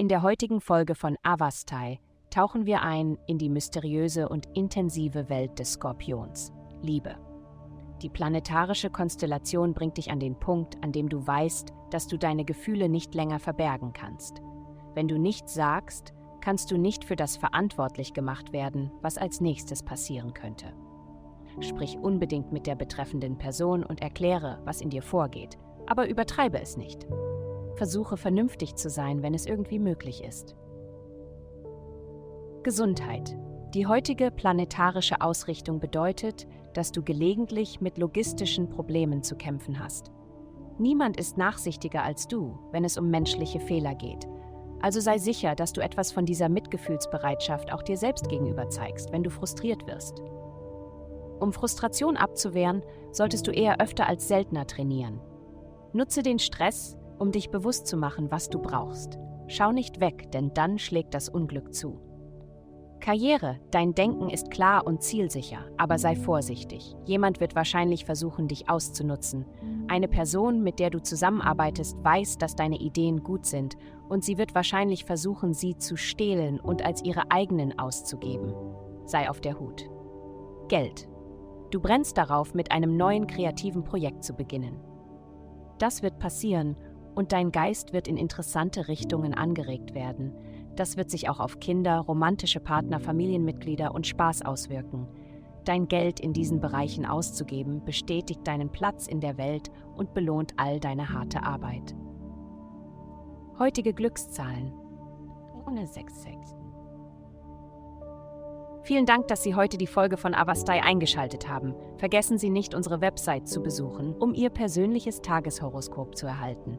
In der heutigen Folge von Avastai tauchen wir ein in die mysteriöse und intensive Welt des Skorpions, Liebe. Die planetarische Konstellation bringt dich an den Punkt, an dem du weißt, dass du deine Gefühle nicht länger verbergen kannst. Wenn du nichts sagst, kannst du nicht für das verantwortlich gemacht werden, was als nächstes passieren könnte. Sprich unbedingt mit der betreffenden Person und erkläre, was in dir vorgeht, aber übertreibe es nicht. Versuche vernünftig zu sein, wenn es irgendwie möglich ist. Gesundheit. Die heutige planetarische Ausrichtung bedeutet, dass du gelegentlich mit logistischen Problemen zu kämpfen hast. Niemand ist nachsichtiger als du, wenn es um menschliche Fehler geht. Also sei sicher, dass du etwas von dieser Mitgefühlsbereitschaft auch dir selbst gegenüber zeigst, wenn du frustriert wirst. Um Frustration abzuwehren, solltest du eher öfter als seltener trainieren. Nutze den Stress, um dich bewusst zu machen, was du brauchst. Schau nicht weg, denn dann schlägt das Unglück zu. Karriere, dein Denken ist klar und zielsicher, aber sei vorsichtig. Jemand wird wahrscheinlich versuchen, dich auszunutzen. Eine Person, mit der du zusammenarbeitest, weiß, dass deine Ideen gut sind und sie wird wahrscheinlich versuchen, sie zu stehlen und als ihre eigenen auszugeben. Sei auf der Hut. Geld. Du brennst darauf, mit einem neuen kreativen Projekt zu beginnen. Das wird passieren und dein Geist wird in interessante Richtungen angeregt werden. Das wird sich auch auf Kinder, romantische Partner, Familienmitglieder und Spaß auswirken. Dein Geld in diesen Bereichen auszugeben, bestätigt deinen Platz in der Welt und belohnt all deine harte Arbeit. Heutige Glückszahlen. Ohne 66. Vielen Dank, dass Sie heute die Folge von Avastai eingeschaltet haben. Vergessen Sie nicht, unsere Website zu besuchen, um Ihr persönliches Tageshoroskop zu erhalten.